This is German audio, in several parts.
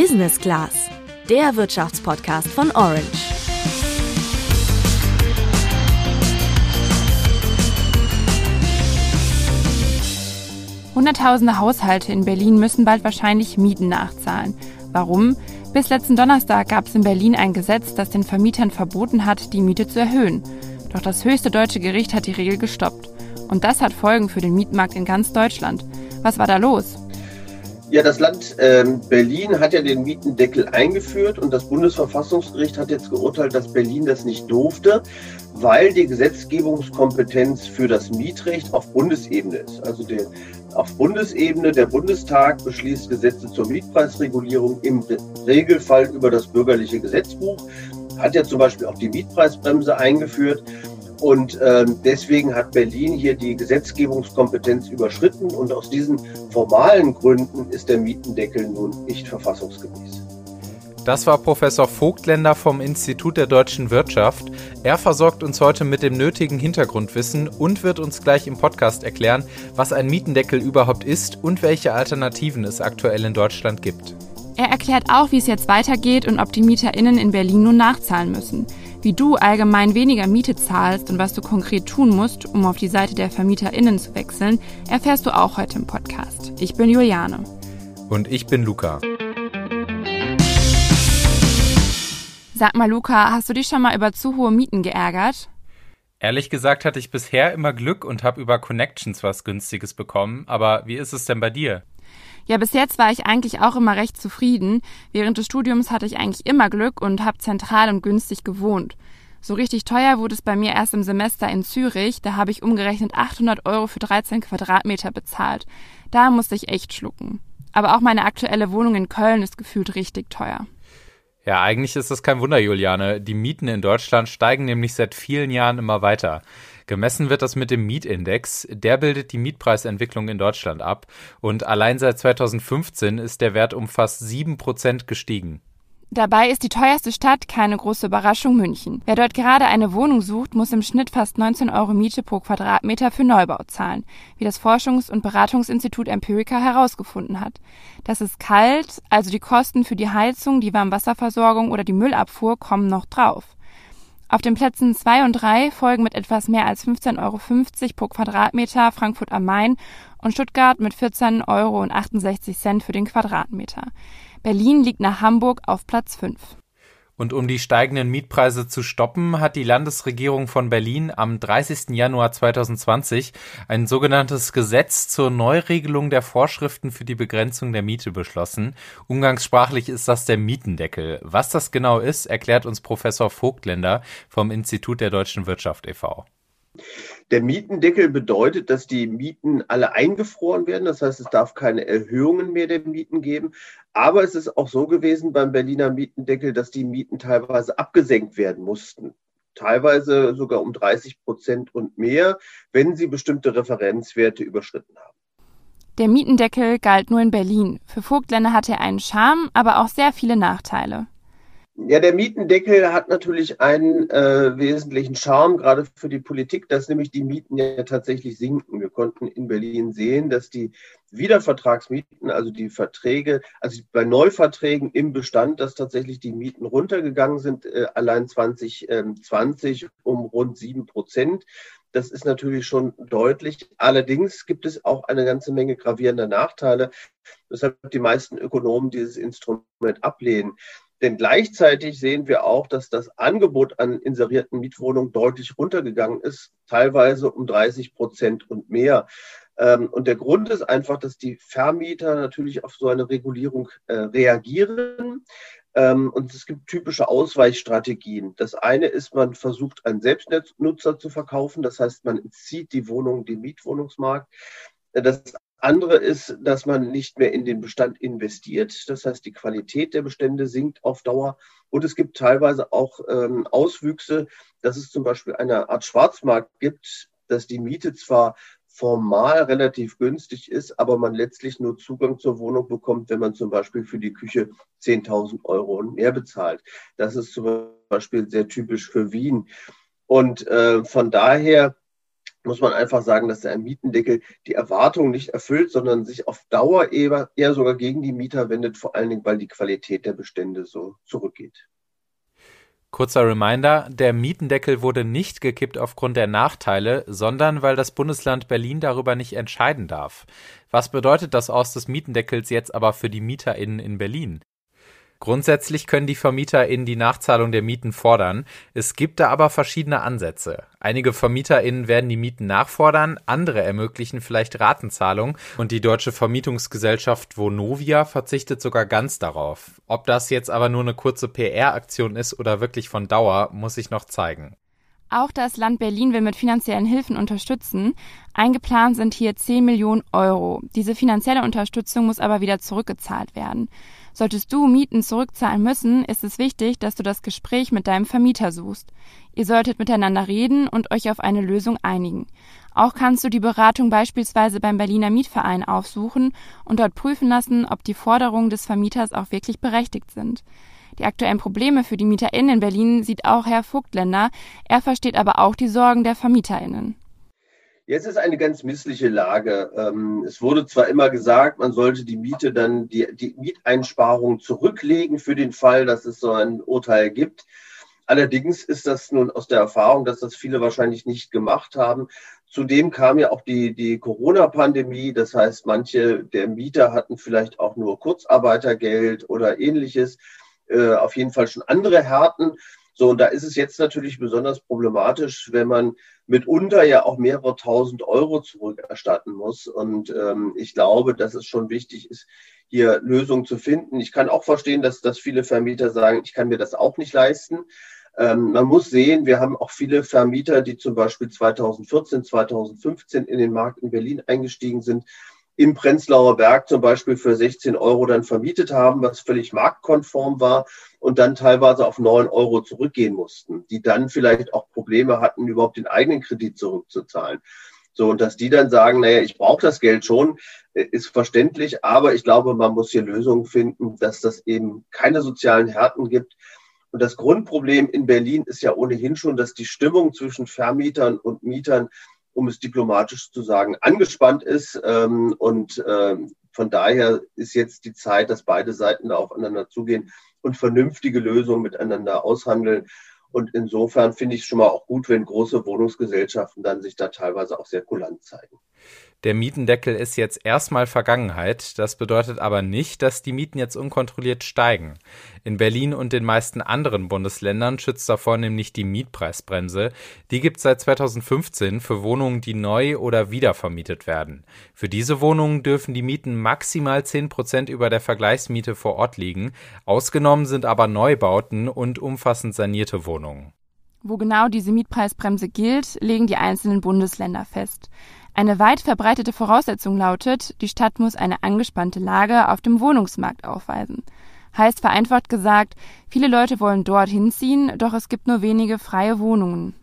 Business Class, der Wirtschaftspodcast von Orange. Hunderttausende Haushalte in Berlin müssen bald wahrscheinlich Mieten nachzahlen. Warum? Bis letzten Donnerstag gab es in Berlin ein Gesetz, das den Vermietern verboten hat, die Miete zu erhöhen. Doch das höchste deutsche Gericht hat die Regel gestoppt. Und das hat Folgen für den Mietmarkt in ganz Deutschland. Was war da los? Ja, das Land ähm, Berlin hat ja den Mietendeckel eingeführt und das Bundesverfassungsgericht hat jetzt geurteilt, dass Berlin das nicht durfte, weil die Gesetzgebungskompetenz für das Mietrecht auf Bundesebene ist. Also der, auf Bundesebene, der Bundestag beschließt Gesetze zur Mietpreisregulierung im Regelfall über das bürgerliche Gesetzbuch, hat ja zum Beispiel auch die Mietpreisbremse eingeführt. Und ähm, deswegen hat Berlin hier die Gesetzgebungskompetenz überschritten und aus diesen formalen Gründen ist der Mietendeckel nun nicht verfassungsgemäß. Das war Professor Vogtländer vom Institut der deutschen Wirtschaft. Er versorgt uns heute mit dem nötigen Hintergrundwissen und wird uns gleich im Podcast erklären, was ein Mietendeckel überhaupt ist und welche Alternativen es aktuell in Deutschland gibt. Er erklärt auch, wie es jetzt weitergeht und ob die MieterInnen in Berlin nun nachzahlen müssen. Wie du allgemein weniger Miete zahlst und was du konkret tun musst, um auf die Seite der VermieterInnen zu wechseln, erfährst du auch heute im Podcast. Ich bin Juliane. Und ich bin Luca. Sag mal, Luca, hast du dich schon mal über zu hohe Mieten geärgert? Ehrlich gesagt hatte ich bisher immer Glück und habe über Connections was Günstiges bekommen. Aber wie ist es denn bei dir? Ja, bis jetzt war ich eigentlich auch immer recht zufrieden. Während des Studiums hatte ich eigentlich immer Glück und habe zentral und günstig gewohnt. So richtig teuer wurde es bei mir erst im Semester in Zürich. Da habe ich umgerechnet 800 Euro für 13 Quadratmeter bezahlt. Da musste ich echt schlucken. Aber auch meine aktuelle Wohnung in Köln ist gefühlt richtig teuer. Ja, eigentlich ist das kein Wunder, Juliane. Die Mieten in Deutschland steigen nämlich seit vielen Jahren immer weiter. Gemessen wird das mit dem Mietindex. Der bildet die Mietpreisentwicklung in Deutschland ab. Und allein seit 2015 ist der Wert um fast sieben Prozent gestiegen. Dabei ist die teuerste Stadt keine große Überraschung München. Wer dort gerade eine Wohnung sucht, muss im Schnitt fast 19 Euro Miete pro Quadratmeter für Neubau zahlen, wie das Forschungs- und Beratungsinstitut Empirica herausgefunden hat. Das ist kalt, also die Kosten für die Heizung, die Warmwasserversorgung oder die Müllabfuhr kommen noch drauf. Auf den Plätzen 2 und 3 folgen mit etwas mehr als 15,50 Euro pro Quadratmeter Frankfurt am Main und Stuttgart mit 14,68 Euro für den Quadratmeter. Berlin liegt nach Hamburg auf Platz 5. Und um die steigenden Mietpreise zu stoppen, hat die Landesregierung von Berlin am 30. Januar 2020 ein sogenanntes Gesetz zur Neuregelung der Vorschriften für die Begrenzung der Miete beschlossen. Umgangssprachlich ist das der Mietendeckel. Was das genau ist, erklärt uns Professor Vogtländer vom Institut der deutschen Wirtschaft e.V. Der Mietendeckel bedeutet, dass die Mieten alle eingefroren werden. Das heißt, es darf keine Erhöhungen mehr der Mieten geben. Aber es ist auch so gewesen beim Berliner Mietendeckel, dass die Mieten teilweise abgesenkt werden mussten. Teilweise sogar um 30 Prozent und mehr, wenn sie bestimmte Referenzwerte überschritten haben. Der Mietendeckel galt nur in Berlin. Für Vogtländer hatte er einen Charme, aber auch sehr viele Nachteile. Ja, der Mietendeckel hat natürlich einen äh, wesentlichen Charme, gerade für die Politik, dass nämlich die Mieten ja tatsächlich sinken. Wir konnten in Berlin sehen, dass die Wiedervertragsmieten, also die Verträge, also bei Neuverträgen im Bestand, dass tatsächlich die Mieten runtergegangen sind, äh, allein 2020 ähm, um rund sieben Prozent. Das ist natürlich schon deutlich. Allerdings gibt es auch eine ganze Menge gravierender Nachteile, weshalb die meisten Ökonomen dieses Instrument ablehnen. Denn gleichzeitig sehen wir auch, dass das Angebot an inserierten Mietwohnungen deutlich runtergegangen ist, teilweise um 30 Prozent und mehr. Ähm, und der Grund ist einfach, dass die Vermieter natürlich auf so eine Regulierung äh, reagieren. Ähm, und es gibt typische Ausweichstrategien. Das eine ist, man versucht, einen Selbstnutzer zu verkaufen. Das heißt, man entzieht die Wohnung dem Mietwohnungsmarkt. Das andere ist, dass man nicht mehr in den Bestand investiert. Das heißt, die Qualität der Bestände sinkt auf Dauer. Und es gibt teilweise auch ähm, Auswüchse, dass es zum Beispiel eine Art Schwarzmarkt gibt, dass die Miete zwar formal relativ günstig ist, aber man letztlich nur Zugang zur Wohnung bekommt, wenn man zum Beispiel für die Küche 10.000 Euro und mehr bezahlt. Das ist zum Beispiel sehr typisch für Wien. Und äh, von daher muss man einfach sagen, dass der Mietendeckel die Erwartungen nicht erfüllt, sondern sich auf Dauer eher, eher sogar gegen die Mieter wendet, vor allen Dingen, weil die Qualität der Bestände so zurückgeht. Kurzer Reminder, der Mietendeckel wurde nicht gekippt aufgrund der Nachteile, sondern weil das Bundesland Berlin darüber nicht entscheiden darf. Was bedeutet das Aus des Mietendeckels jetzt aber für die MieterInnen in Berlin? Grundsätzlich können die VermieterInnen die Nachzahlung der Mieten fordern. Es gibt da aber verschiedene Ansätze. Einige VermieterInnen werden die Mieten nachfordern, andere ermöglichen vielleicht Ratenzahlung und die deutsche Vermietungsgesellschaft Vonovia verzichtet sogar ganz darauf. Ob das jetzt aber nur eine kurze PR-Aktion ist oder wirklich von Dauer, muss sich noch zeigen. Auch das Land Berlin will mit finanziellen Hilfen unterstützen. Eingeplant sind hier 10 Millionen Euro. Diese finanzielle Unterstützung muss aber wieder zurückgezahlt werden. Solltest du Mieten zurückzahlen müssen, ist es wichtig, dass du das Gespräch mit deinem Vermieter suchst. Ihr solltet miteinander reden und euch auf eine Lösung einigen. Auch kannst du die Beratung beispielsweise beim Berliner Mietverein aufsuchen und dort prüfen lassen, ob die Forderungen des Vermieters auch wirklich berechtigt sind. Die aktuellen Probleme für die MieterInnen in Berlin sieht auch Herr Vogtländer. Er versteht aber auch die Sorgen der VermieterInnen. Jetzt ist eine ganz missliche Lage. Ähm, es wurde zwar immer gesagt, man sollte die Miete dann, die, die Mieteinsparung zurücklegen für den Fall, dass es so ein Urteil gibt. Allerdings ist das nun aus der Erfahrung, dass das viele wahrscheinlich nicht gemacht haben. Zudem kam ja auch die, die Corona-Pandemie. Das heißt, manche der Mieter hatten vielleicht auch nur Kurzarbeitergeld oder ähnliches. Äh, auf jeden Fall schon andere Härten. So, und da ist es jetzt natürlich besonders problematisch, wenn man mitunter ja auch mehrere tausend Euro zurückerstatten muss. Und ähm, ich glaube, dass es schon wichtig ist, hier Lösungen zu finden. Ich kann auch verstehen, dass, dass viele Vermieter sagen, ich kann mir das auch nicht leisten. Ähm, man muss sehen, wir haben auch viele Vermieter, die zum Beispiel 2014, 2015 in den Markt in Berlin eingestiegen sind, im Prenzlauer Berg zum Beispiel für 16 Euro dann vermietet haben, was völlig marktkonform war und dann teilweise auf 9 Euro zurückgehen mussten, die dann vielleicht auch Probleme hatten, überhaupt den eigenen Kredit zurückzuzahlen. So, und dass die dann sagen, naja, ich brauche das Geld schon, äh, ist verständlich, aber ich glaube, man muss hier Lösungen finden, dass das eben keine sozialen Härten gibt. Und das Grundproblem in Berlin ist ja ohnehin schon, dass die Stimmung zwischen Vermietern und Mietern um es diplomatisch zu sagen, angespannt ist. Ähm, und ähm, von daher ist jetzt die Zeit, dass beide Seiten da aufeinander zugehen und vernünftige Lösungen miteinander aushandeln. Und insofern finde ich es schon mal auch gut, wenn große Wohnungsgesellschaften dann sich da teilweise auch sehr kulant zeigen. Der Mietendeckel ist jetzt erstmal Vergangenheit. Das bedeutet aber nicht, dass die Mieten jetzt unkontrolliert steigen. In Berlin und den meisten anderen Bundesländern schützt davor nämlich die Mietpreisbremse. Die gibt es seit 2015 für Wohnungen, die neu oder wiedervermietet werden. Für diese Wohnungen dürfen die Mieten maximal 10 Prozent über der Vergleichsmiete vor Ort liegen. Ausgenommen sind aber Neubauten und umfassend sanierte Wohnungen. Wo genau diese Mietpreisbremse gilt, legen die einzelnen Bundesländer fest. Eine weit verbreitete Voraussetzung lautet, die Stadt muss eine angespannte Lage auf dem Wohnungsmarkt aufweisen. Heißt vereinfacht gesagt, viele Leute wollen dort hinziehen, doch es gibt nur wenige freie Wohnungen.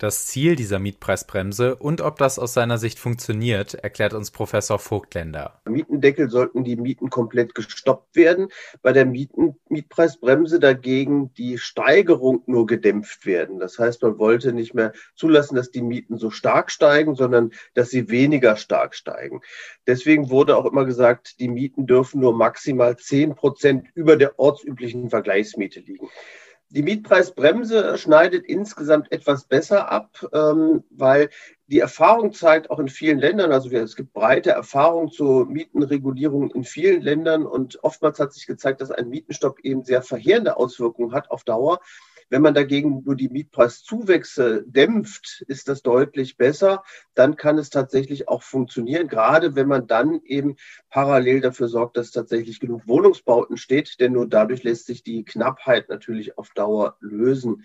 Das Ziel dieser Mietpreisbremse und ob das aus seiner Sicht funktioniert, erklärt uns Professor Vogtländer. Mietendeckel sollten die Mieten komplett gestoppt werden. Bei der Mieten Mietpreisbremse dagegen die Steigerung nur gedämpft werden. Das heißt, man wollte nicht mehr zulassen, dass die Mieten so stark steigen, sondern dass sie weniger stark steigen. Deswegen wurde auch immer gesagt, die Mieten dürfen nur maximal zehn Prozent über der ortsüblichen Vergleichsmiete liegen. Die Mietpreisbremse schneidet insgesamt etwas besser ab, ähm, weil die Erfahrung zeigt auch in vielen Ländern, also es gibt breite Erfahrung zur Mietenregulierung in vielen Ländern und oftmals hat sich gezeigt, dass ein Mietenstopp eben sehr verheerende Auswirkungen hat auf Dauer. Wenn man dagegen nur die Mietpreiszuwächse dämpft, ist das deutlich besser. Dann kann es tatsächlich auch funktionieren, gerade wenn man dann eben parallel dafür sorgt, dass tatsächlich genug Wohnungsbauten steht, denn nur dadurch lässt sich die Knappheit natürlich auf Dauer lösen.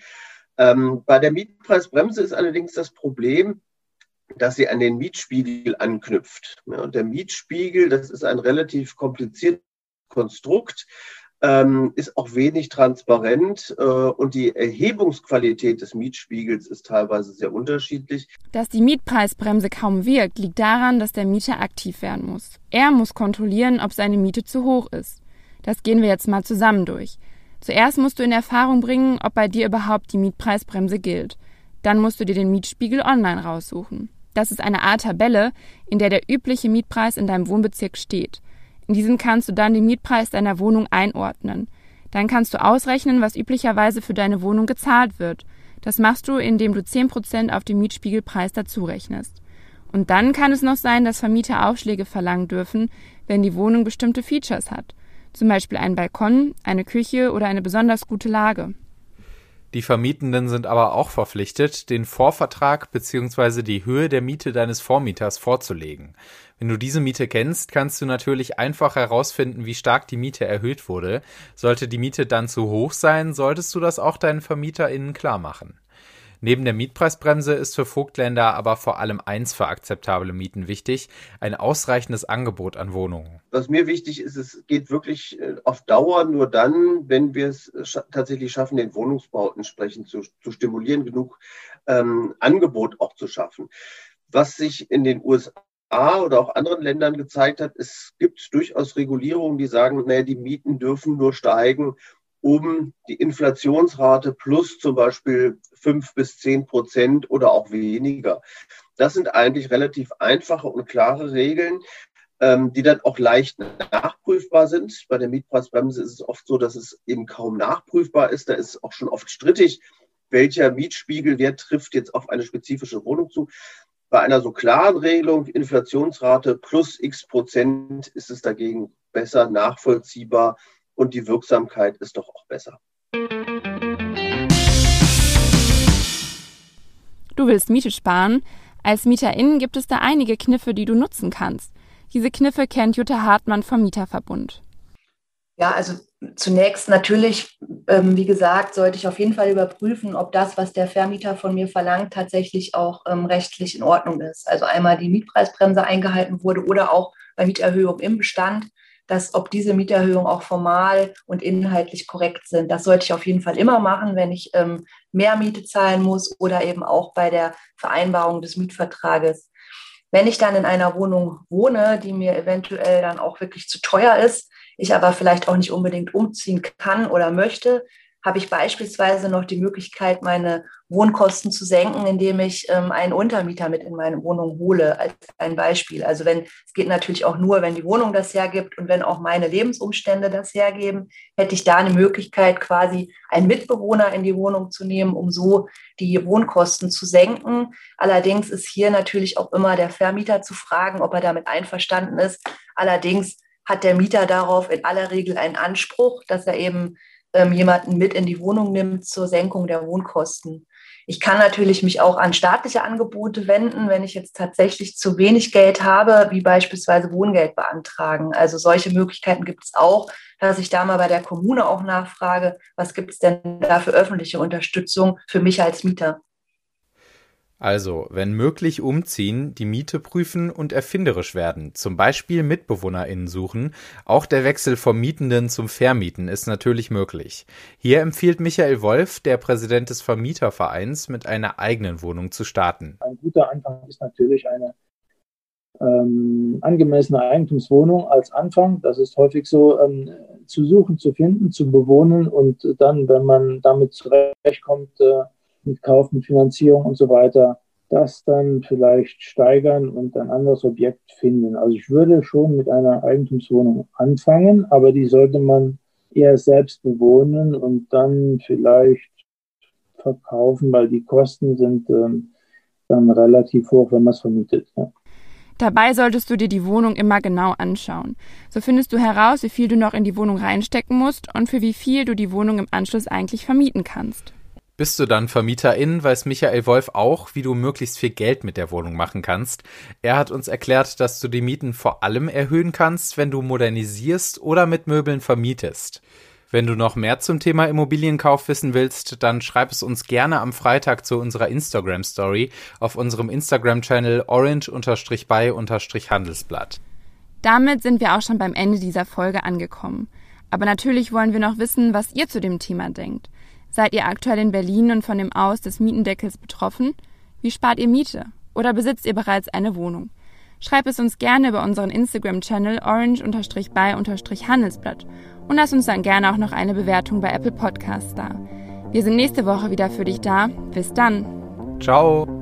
Ähm, bei der Mietpreisbremse ist allerdings das Problem, dass sie an den Mietspiegel anknüpft. Ja, und der Mietspiegel, das ist ein relativ kompliziertes Konstrukt ähm, ist auch wenig transparent äh, und die Erhebungsqualität des Mietspiegels ist teilweise sehr unterschiedlich. Dass die Mietpreisbremse kaum wirkt, liegt daran, dass der Mieter aktiv werden muss. Er muss kontrollieren, ob seine Miete zu hoch ist. Das gehen wir jetzt mal zusammen durch. Zuerst musst du in Erfahrung bringen, ob bei dir überhaupt die Mietpreisbremse gilt. Dann musst du dir den Mietspiegel online raussuchen. Das ist eine Art Tabelle, in der der übliche Mietpreis in deinem Wohnbezirk steht. In diesem kannst du dann den Mietpreis deiner Wohnung einordnen. Dann kannst du ausrechnen, was üblicherweise für deine Wohnung gezahlt wird. Das machst du, indem du 10% auf den Mietspiegelpreis dazu rechnest. Und dann kann es noch sein, dass Vermieter Aufschläge verlangen dürfen, wenn die Wohnung bestimmte Features hat. Zum Beispiel einen Balkon, eine Küche oder eine besonders gute Lage. Die Vermietenden sind aber auch verpflichtet, den Vorvertrag bzw. die Höhe der Miete deines Vormieters vorzulegen. Wenn du diese Miete kennst, kannst du natürlich einfach herausfinden, wie stark die Miete erhöht wurde. Sollte die Miete dann zu hoch sein, solltest du das auch deinen VermieterInnen klar machen. Neben der Mietpreisbremse ist für Vogtländer aber vor allem eins für akzeptable Mieten wichtig, ein ausreichendes Angebot an Wohnungen. Was mir wichtig ist, es geht wirklich äh, auf Dauer nur dann, wenn wir es tatsächlich schaffen, den Wohnungsbau entsprechend zu, zu stimulieren, genug ähm, Angebot auch zu schaffen. Was sich in den USA oder auch anderen Ländern gezeigt hat, es gibt durchaus Regulierungen, die sagen, naja, die Mieten dürfen nur steigen, um die Inflationsrate plus zum Beispiel fünf bis zehn Prozent oder auch weniger. Das sind eigentlich relativ einfache und klare Regeln, ähm, die dann auch leicht nachprüfbar sind. Bei der Mietpreisbremse ist es oft so, dass es eben kaum nachprüfbar ist. Da ist auch schon oft strittig, welcher Mietspiegelwert trifft jetzt auf eine spezifische Wohnung zu. Bei einer so klaren Regelung, Inflationsrate plus x Prozent, ist es dagegen besser nachvollziehbar und die Wirksamkeit ist doch auch besser. Du willst Miete sparen? Als Mieterin gibt es da einige Kniffe, die du nutzen kannst. Diese Kniffe kennt Jutta Hartmann vom Mieterverbund. Ja, also zunächst natürlich, ähm, wie gesagt, sollte ich auf jeden Fall überprüfen, ob das, was der Vermieter von mir verlangt, tatsächlich auch ähm, rechtlich in Ordnung ist. Also einmal die Mietpreisbremse eingehalten wurde oder auch bei Mieterhöhung im Bestand, dass ob diese Mieterhöhungen auch formal und inhaltlich korrekt sind. Das sollte ich auf jeden Fall immer machen, wenn ich ähm, mehr Miete zahlen muss oder eben auch bei der Vereinbarung des Mietvertrages. Wenn ich dann in einer Wohnung wohne, die mir eventuell dann auch wirklich zu teuer ist, ich aber vielleicht auch nicht unbedingt umziehen kann oder möchte, habe ich beispielsweise noch die Möglichkeit, meine Wohnkosten zu senken, indem ich ähm, einen Untermieter mit in meine Wohnung hole, als ein Beispiel. Also wenn, es geht natürlich auch nur, wenn die Wohnung das hergibt und wenn auch meine Lebensumstände das hergeben, hätte ich da eine Möglichkeit, quasi einen Mitbewohner in die Wohnung zu nehmen, um so die Wohnkosten zu senken. Allerdings ist hier natürlich auch immer der Vermieter zu fragen, ob er damit einverstanden ist. Allerdings hat der Mieter darauf in aller Regel einen Anspruch, dass er eben ähm, jemanden mit in die Wohnung nimmt zur Senkung der Wohnkosten. Ich kann natürlich mich auch an staatliche Angebote wenden, wenn ich jetzt tatsächlich zu wenig Geld habe, wie beispielsweise Wohngeld beantragen. Also solche Möglichkeiten gibt es auch, dass ich da mal bei der Kommune auch nachfrage, was gibt es denn da für öffentliche Unterstützung für mich als Mieter. Also, wenn möglich umziehen, die Miete prüfen und erfinderisch werden, zum Beispiel MitbewohnerInnen suchen. Auch der Wechsel vom Mietenden zum Vermieten ist natürlich möglich. Hier empfiehlt Michael Wolf, der Präsident des Vermietervereins, mit einer eigenen Wohnung zu starten. Ein guter Anfang ist natürlich eine ähm, angemessene Eigentumswohnung als Anfang. Das ist häufig so ähm, zu suchen, zu finden, zu bewohnen und dann, wenn man damit zurechtkommt, äh, mit Kauf, mit Finanzierung und so weiter, das dann vielleicht steigern und ein anderes Objekt finden. Also ich würde schon mit einer Eigentumswohnung anfangen, aber die sollte man eher selbst bewohnen und dann vielleicht verkaufen, weil die Kosten sind ähm, dann relativ hoch, wenn man es vermietet. Ja. Dabei solltest du dir die Wohnung immer genau anschauen. So findest du heraus, wie viel du noch in die Wohnung reinstecken musst und für wie viel du die Wohnung im Anschluss eigentlich vermieten kannst. Bist du dann Vermieterin, weiß Michael Wolf auch, wie du möglichst viel Geld mit der Wohnung machen kannst. Er hat uns erklärt, dass du die Mieten vor allem erhöhen kannst, wenn du modernisierst oder mit Möbeln vermietest. Wenn du noch mehr zum Thema Immobilienkauf wissen willst, dann schreib es uns gerne am Freitag zu unserer Instagram Story auf unserem Instagram-Channel orange-by-handelsblatt. Damit sind wir auch schon beim Ende dieser Folge angekommen. Aber natürlich wollen wir noch wissen, was ihr zu dem Thema denkt. Seid ihr aktuell in Berlin und von dem Aus des Mietendeckels betroffen? Wie spart ihr Miete? Oder besitzt ihr bereits eine Wohnung? Schreibt es uns gerne über unseren Instagram-Channel orange-by-handelsblatt und lass uns dann gerne auch noch eine Bewertung bei Apple Podcasts da. Wir sind nächste Woche wieder für dich da. Bis dann. Ciao.